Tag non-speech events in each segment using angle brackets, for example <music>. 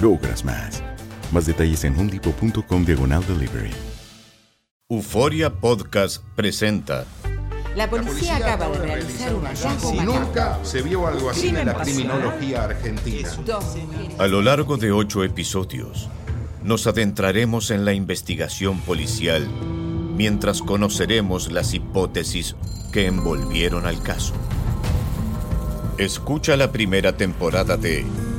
logras más. Más detalles en homedepot.com diagonal delivery. Euforia Podcast presenta La policía acaba de realizar un hallazgo macabro. Nunca se vio algo así en la criminología argentina. A lo largo de ocho episodios, nos adentraremos en la investigación policial mientras conoceremos las hipótesis que envolvieron al caso. Escucha la primera temporada de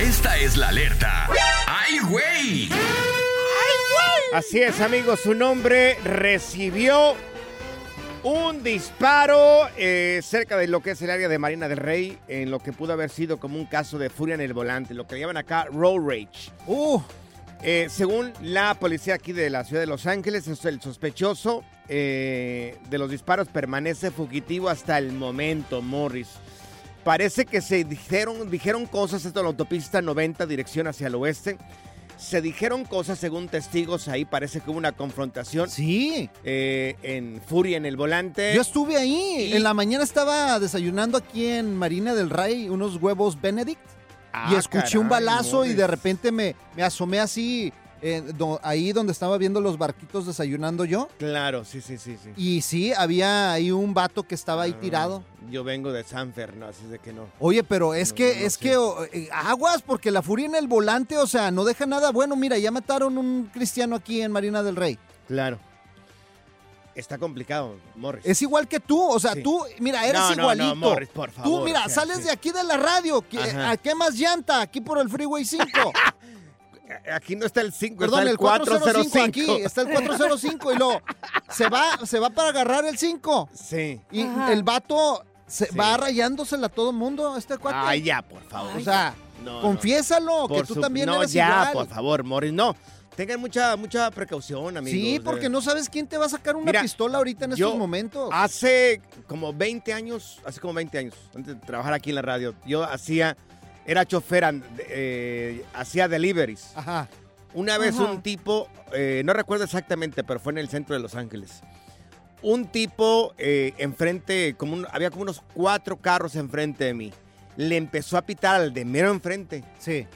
Esta es la alerta. ¡Ay, güey! Así es, amigos, su nombre recibió un disparo eh, cerca de lo que es el área de Marina del Rey, en lo que pudo haber sido como un caso de furia en el volante, lo que llaman acá road rage. Uh, Eh, según la policía aquí de la ciudad de Los Ángeles, es el sospechoso eh, de los disparos permanece fugitivo hasta el momento, Morris. Parece que se dijeron, dijeron cosas esto en la autopista 90, dirección hacia el oeste. Se dijeron cosas según testigos, ahí parece que hubo una confrontación sí. eh, en furia en el volante. Yo estuve ahí. En la mañana estaba desayunando aquí en Marina del Rey unos huevos Benedict Ah, y escuché un balazo y de repente me, me asomé así, eh, do- ahí donde estaba viendo los barquitos desayunando yo. Claro, sí, sí, sí, sí. Y sí, había ahí un vato que estaba ahí Ah, tirado. Yo vengo de San Fernando, así de que no. Oye, pero es No, que, no, es sí. que oh, eh, aguas, porque la furia en el volante, o sea, no deja nada bueno. Mira, ya mataron un cristiano aquí en Marina del Rey. Claro. Está complicado, Morris. Es igual que tú, o sea, Sí. tú, mira, eres No, no, no, igualito. Morris, por Tú, favor, mira, o sea, sales sí. de aquí de la radio. ¿A qué más llanta? Aquí por el Freeway 5. <laughs> Aquí no está el 5, Perdón, está el el 405 405. aquí. Está el 405 y luego se va, se va para agarrar el 5. Sí. Y el vato se Sí. va rayándosela a todo el mundo, este cuate. Ay, ya, por favor. o sea, No, no. confiésalo, que tú su- también no, eres ya, igual. por favor, Morris, no. Tengan mucha, mucha precaución, amigos. Sí, porque Eh, no sabes quién te va a sacar una Mira, pistola ahorita en estos momentos. Hace como 20 años, hace como 20 años, antes de trabajar aquí en la radio, yo hacía, era chofer, and- eh, hacía deliveries. Ajá. Una vez Ajá. un tipo, eh, no recuerdo exactamente, pero fue en el centro de Los Ángeles. Un tipo eh, enfrente, como un- había como unos cuatro carros enfrente de mí. Le empezó a pitar al de mero enfrente. Sí.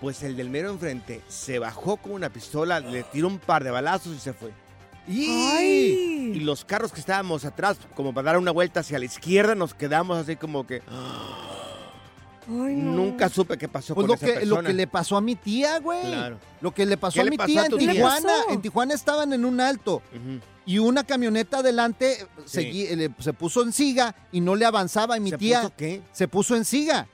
Pues el del mero enfrente se bajó con una pistola, le tiró un par de balazos y se fue. Y los carros que estábamos atrás, como para dar una vuelta hacia la izquierda, nos quedamos así como que... Nunca supe qué pasó Pues con lo esa que, lo que le pasó a mi tía, güey. Claro. Lo que le pasó ¿Qué a mi pasó tía a en tía? Tijuana. En Tijuana estaban en un alto y una camioneta adelante Sí. segui- le- se puso en siga y no le avanzaba y mi ¿Se tía puso qué? se puso en siga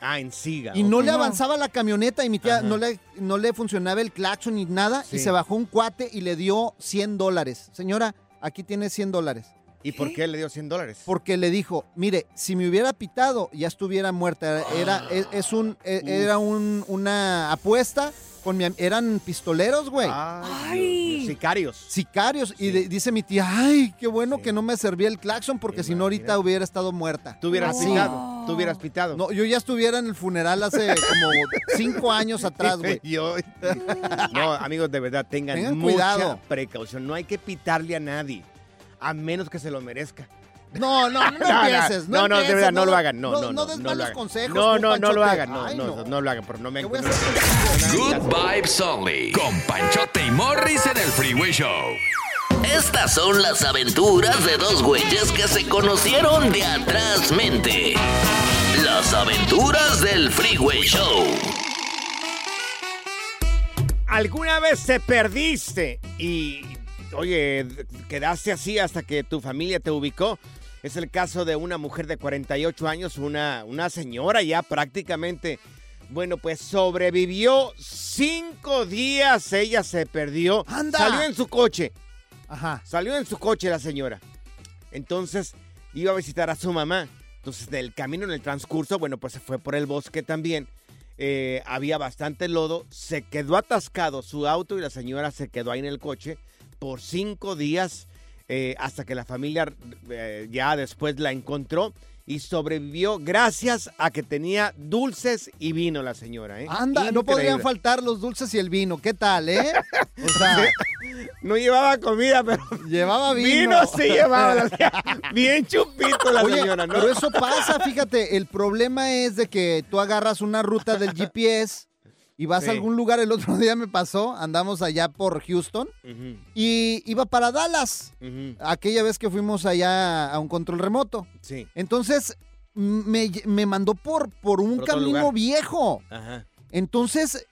Ah, en siga. y no le avanzaba la camioneta y mi tía Ajá. no le, no le funcionaba el claxon ni nada y se bajó un cuate y le dio 100 dólares. Señora, aquí tienes 100 dólares. ¿Y por qué le dio 100 dólares? Porque le dijo, mire, si me hubiera pitado, ya estuviera muerta. Era, es, es un, e- era un, una apuesta con mi am- eran pistoleros, güey. Ay, Dios, sicarios. Sicarios. Y de- dice mi tía, ay, qué bueno que no me servía el claxon porque si no ahorita hubiera estado muerta. Tú hubieras Así. pitado. Tú hubieras pitado. No, yo ya estuviera en el funeral hace como cinco años <laughs> atrás, güey. Yo- no, amigos, de verdad, tengan, Tengan mucha cuidado. precaución. No hay que pitarle a nadie, a menos que se lo merezca. No, no, no, <laughs> empieces. No, no, de empieces, verdad, no, lo hagan. No, no, no, no. des no malos lo hagan. consejos. No, no, no lo hagan. No, Ay, no, no, lo hagan, pero no me voy a no- hacer Good Vibes Only. Con Panchote y Morris en el Freeway Show. Estas son las aventuras de dos güeyes que se conocieron de atrás mente. Las aventuras del Freeway Show. ¿Alguna vez te perdiste y, oye, quedaste así hasta que tu familia te ubicó? Es el caso de una mujer de 48 años, una, una señora ya prácticamente, bueno, pues sobrevivió cinco días, ella se perdió. ¡Anda! Salió en su coche, Ajá. salió en su coche la señora. Entonces iba a visitar a su mamá. Entonces del camino en el transcurso, bueno, pues se fue por el bosque también. Eh, había bastante lodo, se quedó atascado su auto y la señora se quedó ahí en el coche por cinco días eh, hasta que la familia eh, ya después la encontró y sobrevivió gracias a que tenía dulces y vino la señora. ¿eh? Anda, no podrían faltar los dulces y el vino. ¿Qué tal, eh? O sea, <laughs> No llevaba comida, pero llevaba vino. vino sí llevaba. la- Bien chupito la Oye, señora, ¿no? pero eso pasa, fíjate, el problema es de que tú agarras una ruta del <laughs> GPS y vas Sí. a algún lugar, el otro <laughs> día me pasó, andamos allá por Houston y iba para Dallas, aquella vez que fuimos allá a un control remoto. Sí, Entonces me, me mandó por, por un Por camino lugar. viejo. ajá. Entonces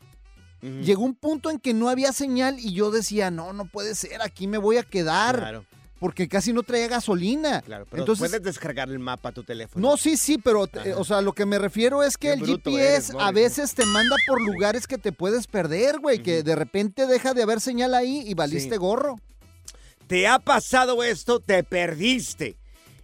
llegó un punto en que no había señal y yo decía, no, no puede ser, aquí me voy a quedar. Claro, Porque casi no traía gasolina. claro. Pero Entonces, puedes descargar el mapa a tu teléfono. No, sí, sí, pero, eh, o sea, lo que me refiero es que Qué el GPS eres, a veces te manda por lugares que te puedes perder, güey, que de repente deja de haber señal ahí y valiste Sí. gorro. ¿Te ha pasado esto? ¿Te perdiste?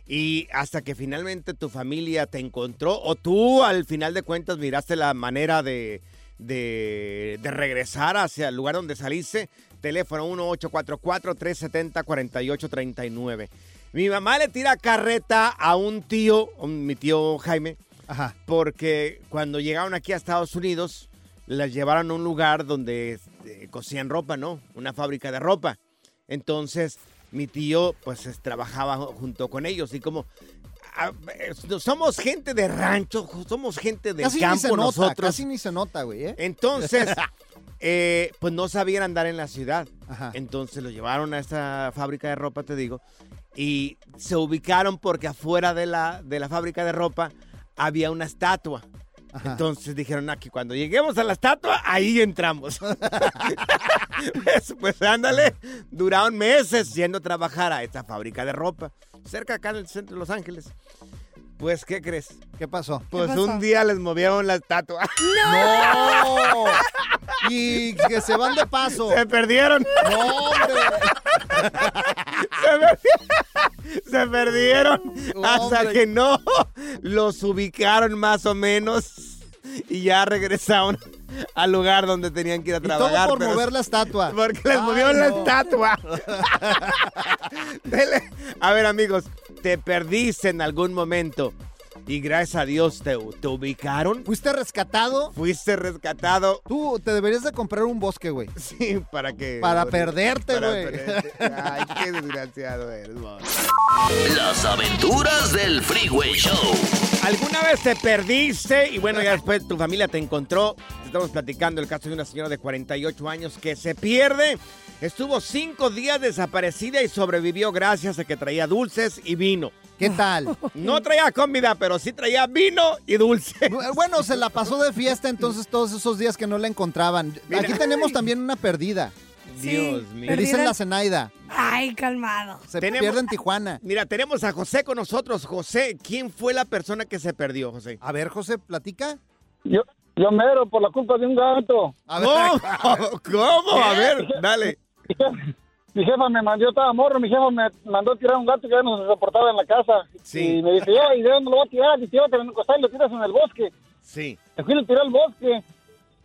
Y hasta que finalmente tu familia te encontró o tú al final de cuentas miraste la manera de, de, de regresar hacia el lugar donde saliste. Teléfono 1-844-370-4839. Mi mamá le tira carreta a un tío, mi tío Jaime, Ajá. porque cuando llegaron aquí a Estados Unidos, las llevaron a un lugar donde eh, cosían ropa, ¿no? Una fábrica de ropa. Entonces, mi tío, pues, es- trabajaba junto con ellos y como... ah, somos gente de rancho, somos gente del Casi ni campo se nota, nosotros. casi ni se nota, güey, ¿eh? Entonces, <laughs> eh, pues no sabían andar en la ciudad. Ajá. Entonces lo llevaron a esta fábrica de ropa, te digo, y se ubicaron porque afuera de la, de la fábrica de ropa había una estatua. Ajá. Entonces dijeron aquí, cuando lleguemos a la estatua, ahí entramos. <laughs> <laughs> pues, pues, ándale, duraron meses yendo a trabajar a esta fábrica de ropa, cerca acá en el centro de Los Ángeles. Pues, ¿qué crees? ¿Qué pasó? Pues pasó? un día les movieron la estatua. ¡No! Y que se van de paso. Se perdieron. ¡No, hombre! Se perdieron. Se perdieron hasta Hombre. que no los ubicaron más o menos y ya regresaron al lugar donde tenían que ir a Y todo trabajar. por pero- mover la estatua. Porque les Ay, movieron la no. estatua. <laughs> Dele. A ver, amigos, te perdiste en algún momento y gracias a Dios te, te ubicaron. ¿Fuiste rescatado? Fuiste rescatado. Tú te deberías de comprar un bosque, güey. <laughs> Sí, para que. Para perderte, para güey. perderte. <laughs> Ay, qué desgraciado eres, vos. Las aventuras del Freeway Show. ¿Alguna vez te perdiste y bueno, ya después tu familia te encontró? Estamos platicando el caso de una señora de 48 años que se pierde. Estuvo cinco días desaparecida y sobrevivió gracias a que traía dulces y vino. ¿Qué tal? <laughs> No traía comida, pero sí traía vino y dulce. Bueno, se la pasó de fiesta entonces todos esos días que no la encontraban. Mira. Aquí tenemos también una perdida. Sí, Dios mío. Le dicen la Zenaida. Ay, calmado. Se Tenemos- pierde en Tijuana. Mira, tenemos a José con nosotros. José, ¿quién fue la persona que se perdió, José? A ver, José, platica. Yo, yo mero por la culpa de un gato. A ver, ¿Cómo? <laughs> ¿Cómo? A ver, dale. Mi jefa me mandó, yo estaba morro, mi jefa me mandó a tirar un gato que ya no se soportaba en la casa. Sí. Y me dice, ya, ¿y de dónde lo voy a tirar? Un costal y lo tiras en el bosque. Sí. Me fui y lo tiré al bosque.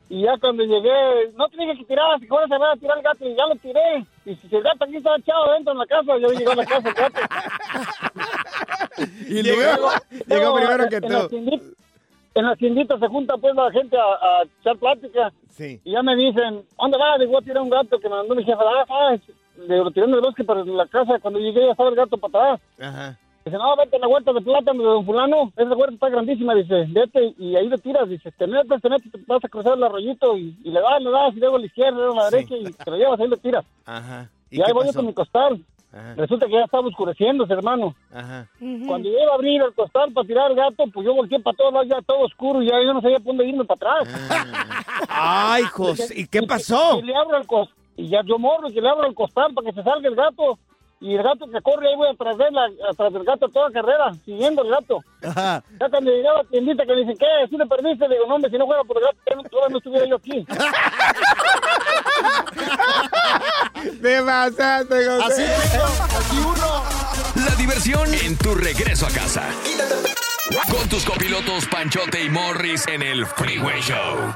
Y ya cuando llegué, no te dije que tirabas, y ahora se va a tirar el gato, y ya lo tiré. Y si el gato aquí estaba echado dentro en la casa, yo llegué a la casa el gato. <laughs> Y luego llegó primero que tú. En las tienditas se junta pues la gente a, a echar plática. Sí. Y ya me dicen, ¿dónde vas? Digo, voy a tirar un gato que me mandó mi jefa. Ah, ah, le lo tiré en el bosque, en la casa, cuando llegué ya estaba el gato para atrás. Ajá. Dice, no, vete a la huerta de plátano de don fulano. Esa huerta está grandísima, dice. Vete y ahí lo tiras. Dice, te metes, te metes, te vas a cruzar el arroyito y, y le das, le das, y luego a la izquierda, luego a la Sí. derecha y te lo llevas, ahí lo tiras. Ajá. Y, ahí qué voy yo con mi costal. Ajá. Resulta que ya estaba oscureciéndose, hermano. Ajá. Cuando yo iba a abrir el costal para tirar el gato, pues yo volteé para todos lados, ya todo oscuro, y ya yo no sabía por dónde irme para atrás. Ay, José, ¿y qué pasó? Y le abro el cos- y ya yo morro y que le abro el costal para que se salga el gato. Y el gato que corre ahí voy atrás de él, a- atrás del gato toda carrera, siguiendo el gato. Ajá. Ya cuando llegué a la tiendita que me dicen, ¿qué? ¿Sí le perdiste? Digo, no, hombre, si no fuera por el gato, todavía no estuviera yo aquí. <laughs> Te. Así así uno. La diversión en tu regreso a casa. Con tus copilotos Panchote y Morris en el Freeway Show.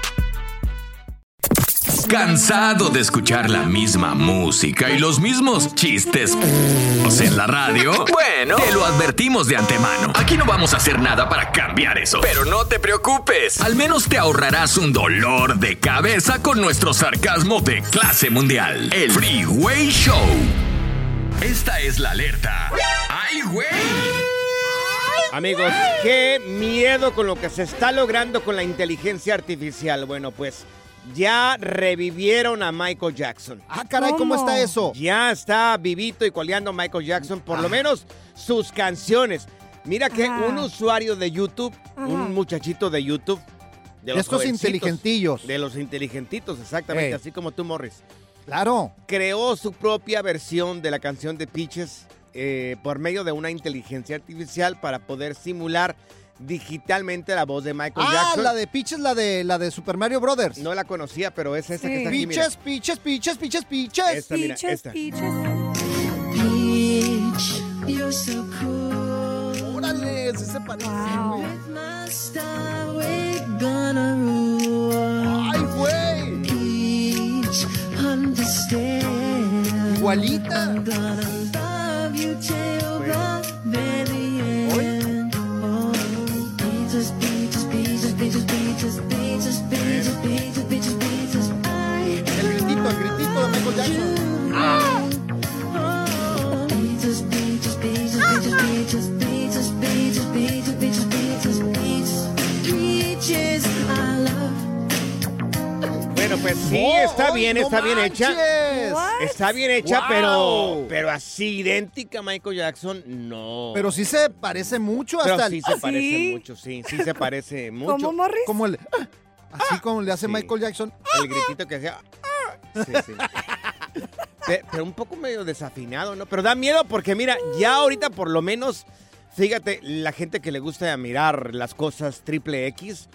¿Cansado de escuchar la misma música y los mismos chistes en la radio? Bueno, te lo advertimos de antemano. Aquí no vamos a hacer nada para cambiar eso. Pero no te preocupes. Al menos te ahorrarás un dolor de cabeza con nuestro sarcasmo de clase mundial. El Freeway Show. Esta es la alerta. ¡Ay, güey! Amigos, qué miedo con lo que se está logrando con la inteligencia artificial. Bueno, pues ya revivieron a Michael Jackson. Ah, caray, ¿cómo está eso? Ya está vivito y coleando Michael Jackson, por lo menos sus canciones. Mira que un usuario de YouTube, un muchachito de YouTube, de De estos inteligentillos. De los inteligentitos, exactamente, así como tú, Morris. Claro. Creó su propia versión de la canción de Peaches eh, por medio de una inteligencia artificial para poder simular digitalmente la voz de Michael Ah, Jackson. la de Peaches, la de, la de Super Mario Brothers. No la conocía, pero es esa que está aquí, mira. Peaches, Peaches, Peaches, Peaches, Peaches. Esta, mira, esta. You're so cool. Órale, sí se parece, rule. Ay, güey. Peach, understand. Igualita. I love. Bueno, pues sí, está bien, no está bien hecha. Está bien hecha, Wow. pero pero así idéntica a Michael Jackson, no. Pero sí se parece mucho Pero hasta sí el... se parece mucho, sí, sí se parece mucho. ¿Cómo, Morris? Como el... Así como le hace Sí. Michael Jackson. El gritito que hacía. Sí, sí. Pe- Pero un poco medio desafinado, ¿no? Pero da miedo porque, mira, ya ahorita por lo menos, fíjate, la gente que le gusta mirar las cosas triple X,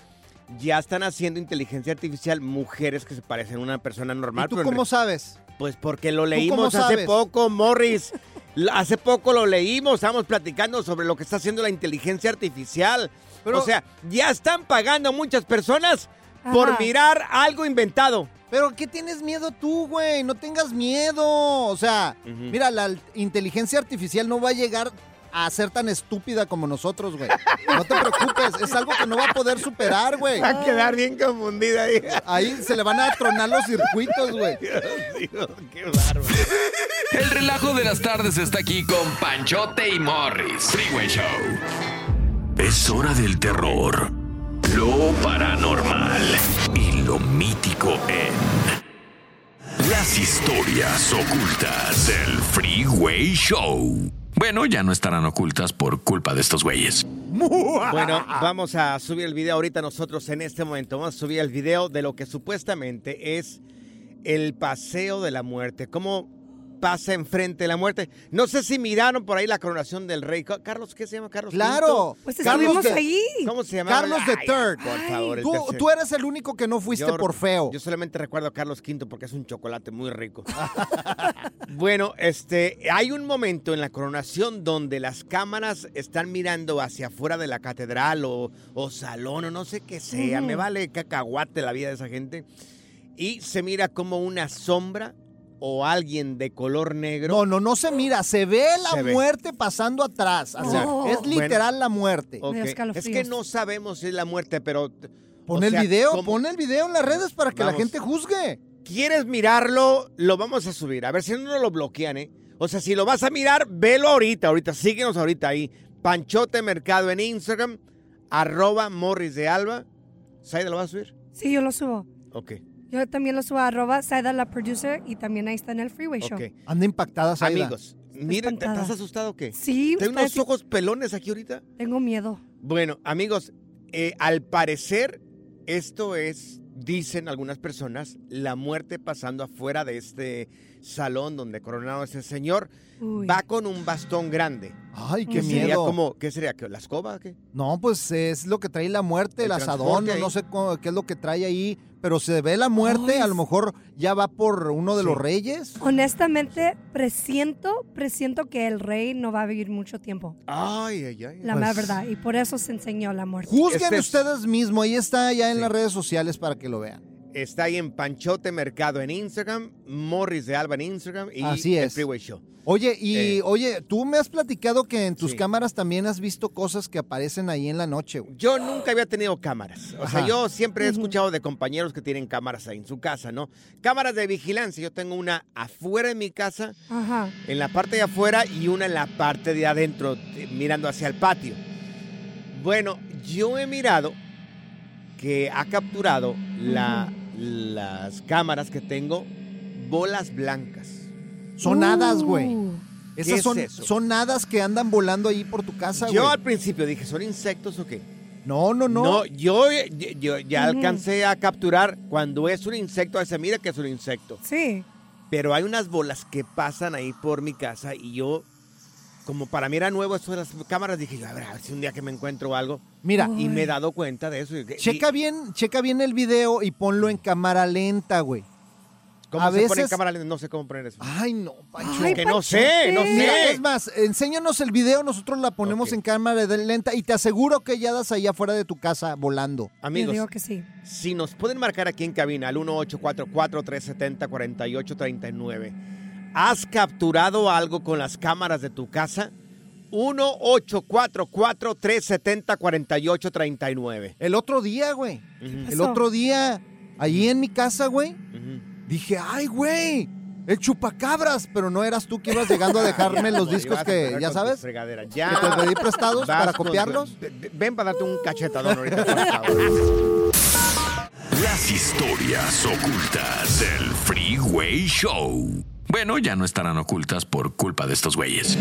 ya están haciendo inteligencia artificial mujeres que se parecen a una persona normal. ¿Y tú pero en cómo re- sabes? Pues porque lo cómo leímos hace sabes? poco, Morris. L- Hace poco lo leímos, estábamos platicando sobre lo que está haciendo la inteligencia artificial. Pero- o sea, ya están pagando muchas personas por Ajá. mirar algo inventado. Pero ¿qué tienes miedo tú, güey? No tengas miedo. O sea, mira, la inteligencia artificial no va a llegar a ser tan estúpida como nosotros, güey. No te preocupes, es algo que no va a poder superar, güey. Va a quedar bien confundida ahí. Ahí se le van a tronar los circuitos, güey. qué bárbaro. El relajo de las tardes está aquí con Panchote y Morris. Freeway Show. Es hora del terror, lo paranormal y lo mítico en las historias ocultas del Freeway Show. Bueno, ya no estarán ocultas por culpa de estos güeyes. <laughs> Bueno, vamos a subir el video ahorita nosotros en este momento. Vamos a subir el video de lo que supuestamente es el paseo de la muerte. ¿Cómo pasa enfrente de la muerte? No sé si miraron por ahí la coronación del rey. Ca- Carlos, ¿qué se llama Carlos? Claro. V? Pues estuvimos de- ahí. ¿Cómo se llama? Carlos the Third. Por favor. Tú, tú eres el único que no fuiste Yo- por feo. Yo solamente recuerdo a Carlos V porque es un chocolate muy rico. <laughs> <laughs> bueno, este, hay un momento en la coronación donde las cámaras están mirando hacia afuera de la catedral o, o salón o no sé qué sea. Me vale cacahuate la vida de esa gente. Y se mira como una sombra o alguien de color negro. No, no, no se mira, se ve la Se ve. muerte pasando atrás. O sea, Oh. es literal Bueno, la muerte. Es que no sabemos si es la muerte, pero... Pon o el sea, video, como- pon el video en las redes para que la gente juzgue. ¿Quieres mirarlo? Lo vamos a subir. A ver si no lo bloquean, ¿eh? O sea, si lo vas a mirar, velo ahorita, ahorita. Síguenos ahorita ahí. Panchote Mercado en Instagram, arroba Morris de Alba. ¿Saida lo vas a subir? Sí, yo lo subo. Ok. Yo también lo subo a arroba Saida la producer y también ahí está en el Freeway Show. Ok. Anda impactada, Saida. Amigos, miren, ¿te estás asustado o qué? Sí, ¿Tengo unos ojos pelones aquí ahorita? Tengo miedo. Bueno, amigos, eh, al parecer esto es, dicen algunas personas, la muerte pasando afuera de este salón donde coronado ese señor. Uy. Va con un bastón grande. Ay, qué Sería miedo. como, ¿qué sería? ¿Qué, ¿La escoba qué? No, pues es lo que trae la muerte, el, El asadón, no sé cómo- qué es lo que trae ahí, pero se ve la muerte, Ay, a lo mejor ya va por uno de los reyes. Honestamente, presiento, presiento que el rey no va a vivir mucho tiempo. Ay, ay, ay. La mera verdad. Y por eso se enseñó la muerte. Juzguen Este es- ustedes mismos, ahí está ya en las redes sociales para que lo vean. Está ahí en Panchote Mercado en Instagram, Morris de Alba en Instagram y Así el es. Freeway Show. Oye, y Eh. oye, tú me has platicado que en tus Sí. cámaras también has visto cosas que aparecen ahí en la noche, güey. Yo nunca había tenido cámaras. O sea, yo siempre he escuchado de compañeros que tienen cámaras ahí en su casa, ¿no? Cámaras de vigilancia. Yo tengo una afuera de mi casa, Ajá. en la parte de afuera y una en la parte de adentro, eh, mirando hacia el patio. Bueno, yo he mirado que ha capturado la- las cámaras que tengo bolas blancas. Son hadas, güey. Uh. ¿Qué Esas es son, eso? son hadas que andan volando ahí por tu casa, Yo al principio dije, ¿son insectos o qué? No, no, no. No, yo, yo- yo ya alcancé a capturar cuando es un insecto, se mira que es un insecto. Sí. Pero hay unas bolas que pasan ahí por mi casa y yo, como para mí era nuevo esto de las cámaras, dije, yo, a ver, a ver si un día que me encuentro algo. Mira. Y me he dado cuenta de eso. Y- Checa bien, checa bien el video y ponlo en cámara lenta, güey. ¿Cómo a se pone en veces- cámara lenta? No sé cómo poner eso. Ay, no, Pancho. Ay, Que no sé, no Mira, sé. es más, enséñanos el video, nosotros la ponemos en cámara lenta y te aseguro que ya das allá afuera de tu casa volando. Amigos, digo que sí. si nos pueden marcar aquí en cabina al 1844-370-4839, ¿has capturado algo con las cámaras de tu casa? 1844-370-4839. El otro día, güey. El otro día, allí en mi casa, güey, dije, ay, güey, el chupacabras, pero no eras tú que ibas llegando a dejarme <laughs> los discos que, ya sabes, fregadera. que Ya. te pedí prestados Vas para con- copiarlos. Ven para darte un cachetadón ahorita. Las historias ocultas del Freeway Show. Bueno, ya no estarán ocultas por culpa de estos güeyes.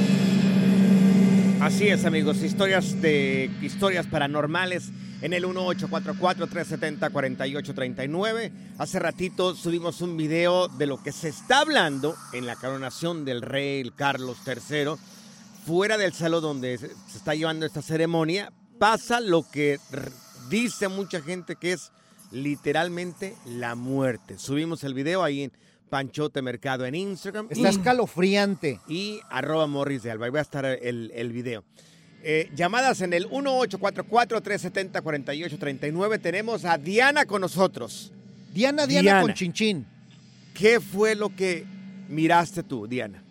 Así es, amigos. Historias de historias paranormales en el 1844-370-4839. Hace ratito subimos un video de lo que se está hablando en la coronación del rey Carlos III. Fuera del salón donde se está llevando esta ceremonia, pasa lo que dice mucha gente que es literalmente la muerte. Subimos el video ahí en Panchote Mercado en Instagram. Está escalofriante. Y arroba Morris de Alba. Ahí va a estar el, el video. Eh, llamadas en el 1844-370-4839. Tenemos a Diana con nosotros. Diana, Diana, con chinchín. ¿Qué fue lo que miraste tú, Diana?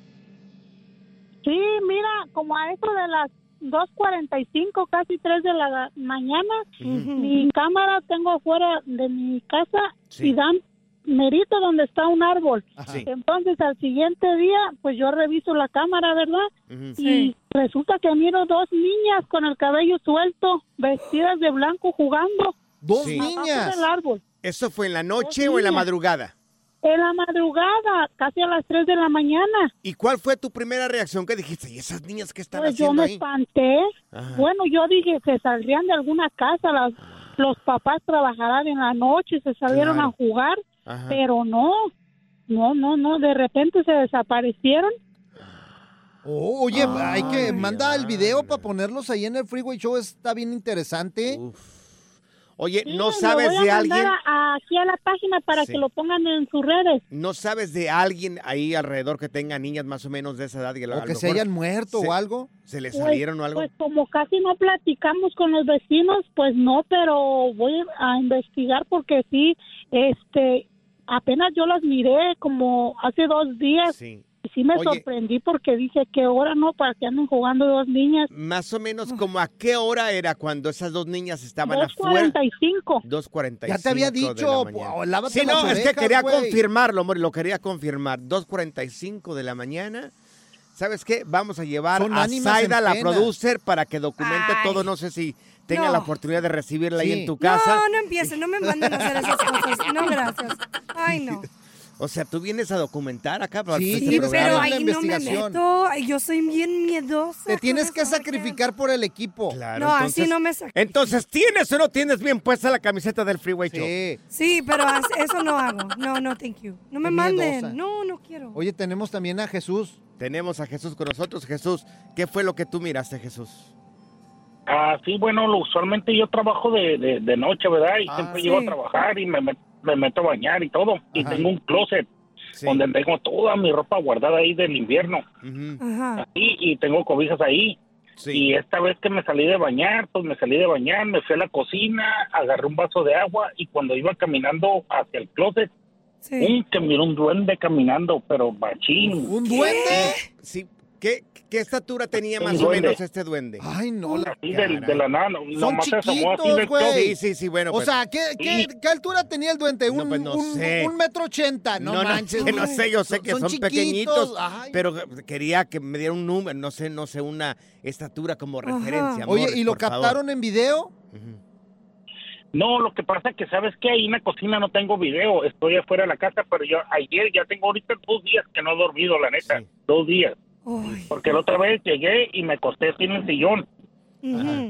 Sí, mira, como a eso de las 2.45, casi 3 de la mañana, mi cámara tengo afuera de mi casa Sí. y dan merito donde está un árbol. Sí. Entonces al siguiente día, pues yo reviso la cámara, ¿verdad? Y Sí. resulta que miro dos niñas con el cabello suelto, vestidas de blanco jugando. Dos Sí. niñas. del árbol. ¿Eso fue en la noche o en la madrugada? En la madrugada, casi a las 3 de la mañana. ¿Y cuál fue tu primera reacción que dijiste? ¿Y esas niñas qué están Pues yo haciendo me ahí? espanté. Ajá. Bueno, yo dije, se saldrían de alguna casa, las, los papás trabajarán en la noche, se salieron Claro. a jugar, Ajá. pero no, no, no, no, de repente se desaparecieron. Oh, oye, hay que manda el video para ponerlos ahí en el Freeway Show. Está bien interesante. Oye, Sí, ¿no sabes voy a de mandar alguien? a- a- aquí a la página para Sí. que lo pongan en sus redes. ¿No sabes de alguien ahí alrededor que tenga niñas más o menos de esa edad? Y a O lo que se hayan muerto se- o algo. ¿Se les Pues- salieron o algo? Pues como casi no platicamos con los vecinos, pues no, pero voy a investigar porque sí, este, apenas yo las miré como hace dos días y sí me Oye. sorprendí porque dije que hora no para que anden jugando dos niñas. Más o menos como a qué hora era cuando esas dos niñas estaban afuera. 2.45. 2.45. Ya te había dicho, po- lávate Sí, no, las es que orejas, quería güey. confirmarlo, amor, lo quería confirmar. 2.45 de la mañana. ¿Sabes qué? Vamos a llevar Son a Zaida, la producer, para que documente Ay. todo. No sé si tenga No. la oportunidad de recibirla ahí en tu casa. No, no empiecen, no me manden a hacer esas cosas. No, gracias. Ay, no. O sea, tú vienes a documentar acá para Sí, este sí, programa. Pero ahí no me meto. Yo soy bien miedosa. Te tienes que sacrificar por el equipo. Claro, No, entonces- así no me sacrifico. Entonces, ¿tienes o no tienes bien puesta la camiseta del Freeway Show? Sí. Sí, pero eso no hago. No, no, thank you. No me manden. miedosa. No, no quiero. Oye, tenemos también a Jesús. Tenemos a Jesús con nosotros. Jesús, ¿qué fue lo que tú miraste, Jesús? Ah, sí, bueno, lo- usualmente yo trabajo de, de, de noche, ¿verdad? Y Ah, siempre sí. llego a trabajar y me, met- me meto a bañar y todo. Y Ajá. tengo un closet Sí. donde tengo toda mi ropa guardada ahí del invierno. Ajá. Así, y tengo cobijas ahí. Y esta vez que me salí de bañar, pues me salí de bañar, me fui a la cocina, agarré un vaso de agua y cuando iba caminando hacia el closet, ¡pum! que miré un duende caminando, pero machín. ¿Un duende? Sí. ¿Qué, qué estatura tenía más o menos este duende? Ay, no. La... Así del- de la nada, no- Son nomás se asomó así chiquitos, del güey. Sí, sí, sí, bueno. O pues- sea, ¿qué, qué, qué altura tenía el duende? Un, pues no un- sé. un metro ochenta. No, no, no, manches. que no güey. sé, yo sé que son, chiquitos. pequeñitos, Ay. pero quería que me diera un número, no sé, no sé, una estatura como Ajá. referencia. Oye, ¿y lo por favor. captaron en video? No, lo que pasa es que sabes que ahí en la cocina no tengo video, estoy afuera de la casa, pero yo ayer ya tengo ahorita dos días que no he dormido, la neta, dos días. Porque la otra vez llegué y me acosté así en el sillón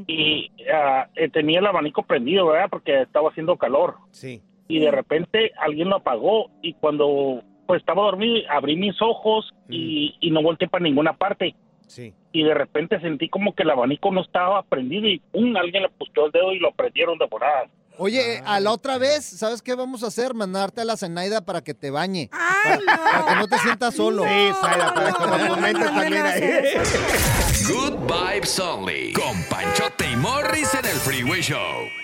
y ah, eh, tenía el abanico prendido, ¿verdad? Porque estaba haciendo calor. Sí. Y de repente alguien lo apagó y cuando pues estaba dormido abrí mis ojos y, y no volteé para ninguna parte. Sí. Y de repente sentí como que el abanico no estaba prendido y ¡pum! alguien le puso el dedo y lo prendieron de volada. Oye, a la otra vez, ¿sabes qué vamos a hacer? Mandarte a la Zenaida para que te bañe. para, para que no te sientas solo. Sí, Zaida, para que lo comentes también ahí. Good Vibes Only. Con Panchote y Morris en el Freeway Show.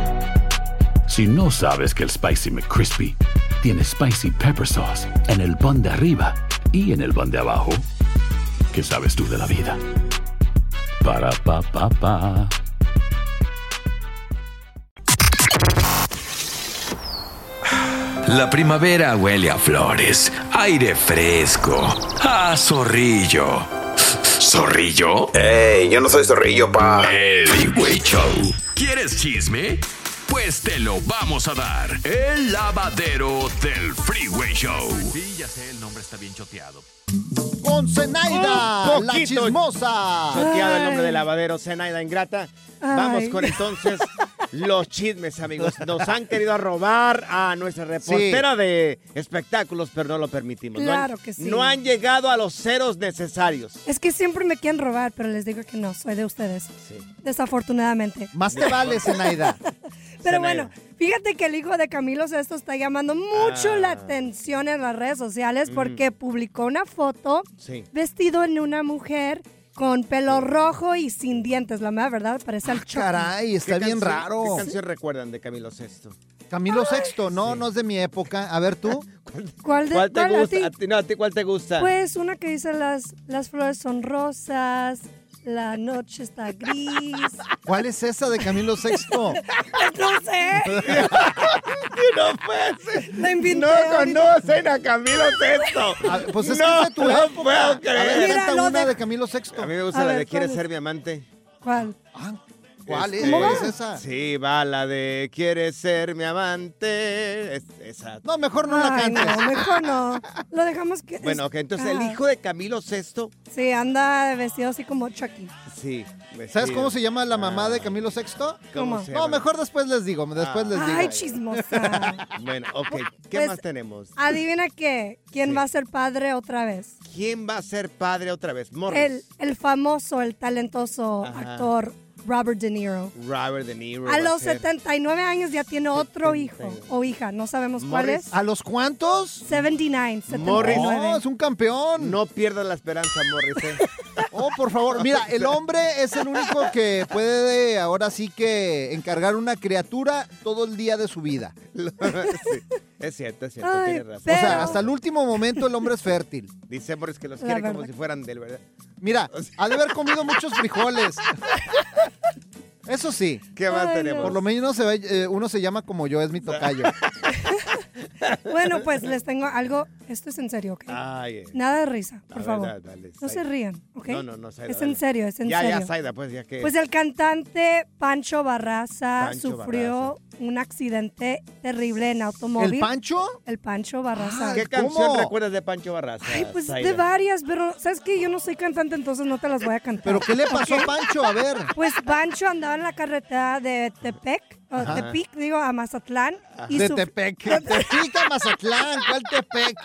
Si no sabes que el Spicy McCrispy tiene Spicy Pepper Sauce en el pan de arriba y en el pan de abajo. ¿Qué sabes tú de la vida? Para, pa, pa, pa. La primavera huele a flores, aire fresco, a zorrillo. ¿Zorrillo? ¡Ey! Yo no soy zorrillo, pa. El Show. ¿Quieres chisme? Pues te lo vamos a dar. El lavadero del Freeway Show. Sí, ya sé, el nombre está bien choteado. Con Zenaida, la poquito chismosa. Choteado el nombre de lavadero, Zenaida Ingrata. Vamos Ay. con entonces <laughs> los chismes, amigos. Nos han querido robar a nuestra reportera de espectáculos, pero no lo permitimos. No han- Claro que sí. No han llegado a los ceros necesarios. Es que siempre me quieren robar, pero les digo que no, soy de ustedes. Desafortunadamente. Más te vale, Zenaida. <laughs> Pero bueno, fíjate que el hijo de Camilo Sesto está llamando mucho Ah. la atención en las redes sociales Mm. porque publicó una foto Sí. vestido en una mujer con pelo rojo y sin dientes. La mera verdad parece al. Ah, Caray, está ¿Qué bien canción- raro. ¿Qué canción recuerdan de Camilo Sesto? Camilo Sexto, no, no es de mi época. A ver tú. <laughs> ¿Cuál, de, ¿Cuál te cuál a gusta? ti? A ti, no, ¿a ti cuál te gusta? Pues una que dice las, las flores son rosas, la noche está gris. ¿Cuál es esa de Camilo Sexto? <laughs> no sé. <laughs> no puede ser. La inventé No ahorita. conocen a Camilo Sesto. A ver, pues es no, que es de tu no época. puedo A ver, creer. canta lo una de- de Camilo Sexto. A mí me gusta A la ver, de ¿Quieres ¿cuál ser es? mi amante? ¿Cuál? ¿Cuál es? Este, ¿Cuál es esa? Sí, va la de ¿Quieres ser mi amante? Es- esa. No, mejor no la cantes. no, mejor no. <laughs> Lo dejamos que... Bueno, ok, entonces el Ah. hijo de Camilo Sesto, Sí, anda vestido así como Chucky. sí. ¿Sabes cómo se llama la mamá de Camilo Sexto? ¿Cómo ¿Cómo? se No, mejor después les digo, después les digo. Ay, chismosa. <laughs> Bueno, ok, ¿qué Pues, más tenemos? Adivina qué. ¿Quién va a ser padre otra vez? ¿Quién va a ser padre otra vez? Morris. El, el famoso, el talentoso Ajá. actor Robert De Niro. Robert De Niro. A los ser- 79 años ya tiene otro hijo o hija, no sabemos cuál es. ¿A los cuántos? 79, 79. Morris. No, es un campeón. No pierdas la esperanza, Morris. ¿eh? <laughs> Oh, por favor. Mira, el hombre es el único que puede ahora sí que encargar una criatura todo el día de su vida. <laughs> Sí, es cierto, es cierto, Ay, tienes razón. O sea, hasta el último momento el hombre es fértil. <laughs> Dice Morris que los La quiere como verdad. si fueran del verdad. Mira, ha de haber <laughs> comido muchos frijoles. Eso sí. ¿Qué más Ay, tenemos? Por lo menos se ve- eh, uno se llama como yo, es mi tocayo. <laughs> Bueno, pues les tengo algo. Esto es en serio, ¿ok? Ay, eh. Nada de risa, A por ver, favor. dale, dale, no se Zaida. rían, ¿ok? No, no, no, Zaida, Es dale. en serio, es en ya, serio. ya, Zaida, pues ya que. Pues el cantante Pancho Barraza Pancho sufrió un accidente terrible en automóvil. ¿El Pancho? El Pancho Barraza. ¿Qué ¿cómo? canción recuerdas de Pancho Barraza? Ay, pues de varias, pero ¿sabes qué? Yo no soy cantante, entonces no te las voy a cantar. ¿Pero qué le pasó a Pancho? A ver. Pues Pancho andaba en la carretera de Tepec, o Ajá. Tepic, digo, a Mazatlán. y De Tepec. Tepic a Mazatlán. ¿Cuál Tepec?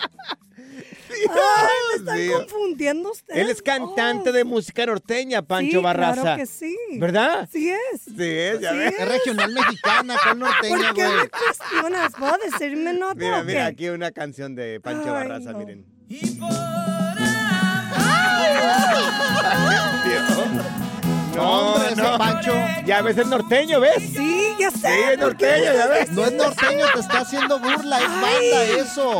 Ay, me están confundiendo ustedes. Él es cantante de música norteña, Pancho Sí, Barraza. claro que sí. ¿Verdad? Sí es. Sí, es, ya Sí ves. Es regional mexicana, ¿cuál norteña, ¿Por qué güey? me cuestionas? ¿Puedo decirme nota Mira, o mira, qué? aquí una canción de Pancho Ay, Barraza, no. miren. No, hombre, ese Pancho. Ya ves, es norteño, ¿ves? Sí, ya sé. Sí, es ¿por norteño, ya ves. No es norteño, te está haciendo burla, es banda eso.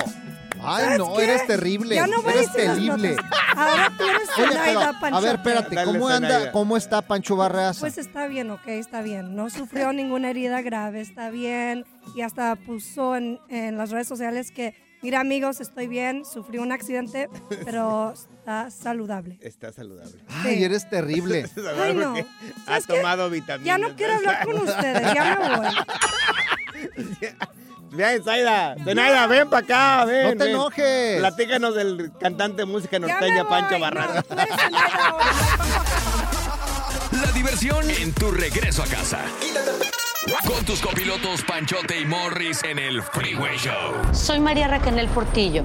Ay, ¿Sabes no, qué? eres terrible. Ya no voy a eres decir las terrible. Ahora tú eres Oye, pero, Zenaida, Pancho. a ver, espérate, Dale, ¿cómo anda, Zenaida. cómo está Pancho Barraza? Pues está bien, ok, está bien. No sufrió ninguna herida grave, está bien. Y hasta puso en, en las redes sociales que, mira amigos, estoy bien, sufrí un accidente, <laughs> pero está saludable. Está saludable. Ay, eres terrible. <laughs> Ay, no. Porque Ha ¿Sabes qué? tomado vitaminas. Ya no quiero hablar con <laughs> ustedes, ya me voy. Ven, Zaida. Zenaida, ven para acá, ven. No te ven. enojes. Platícanos del cantante de música norteña, Pancho no, ahora. La diversión en tu regreso a casa. Con tus copilotos Panchote y Morris en el Freeway Show. Soy María Raquel Portillo.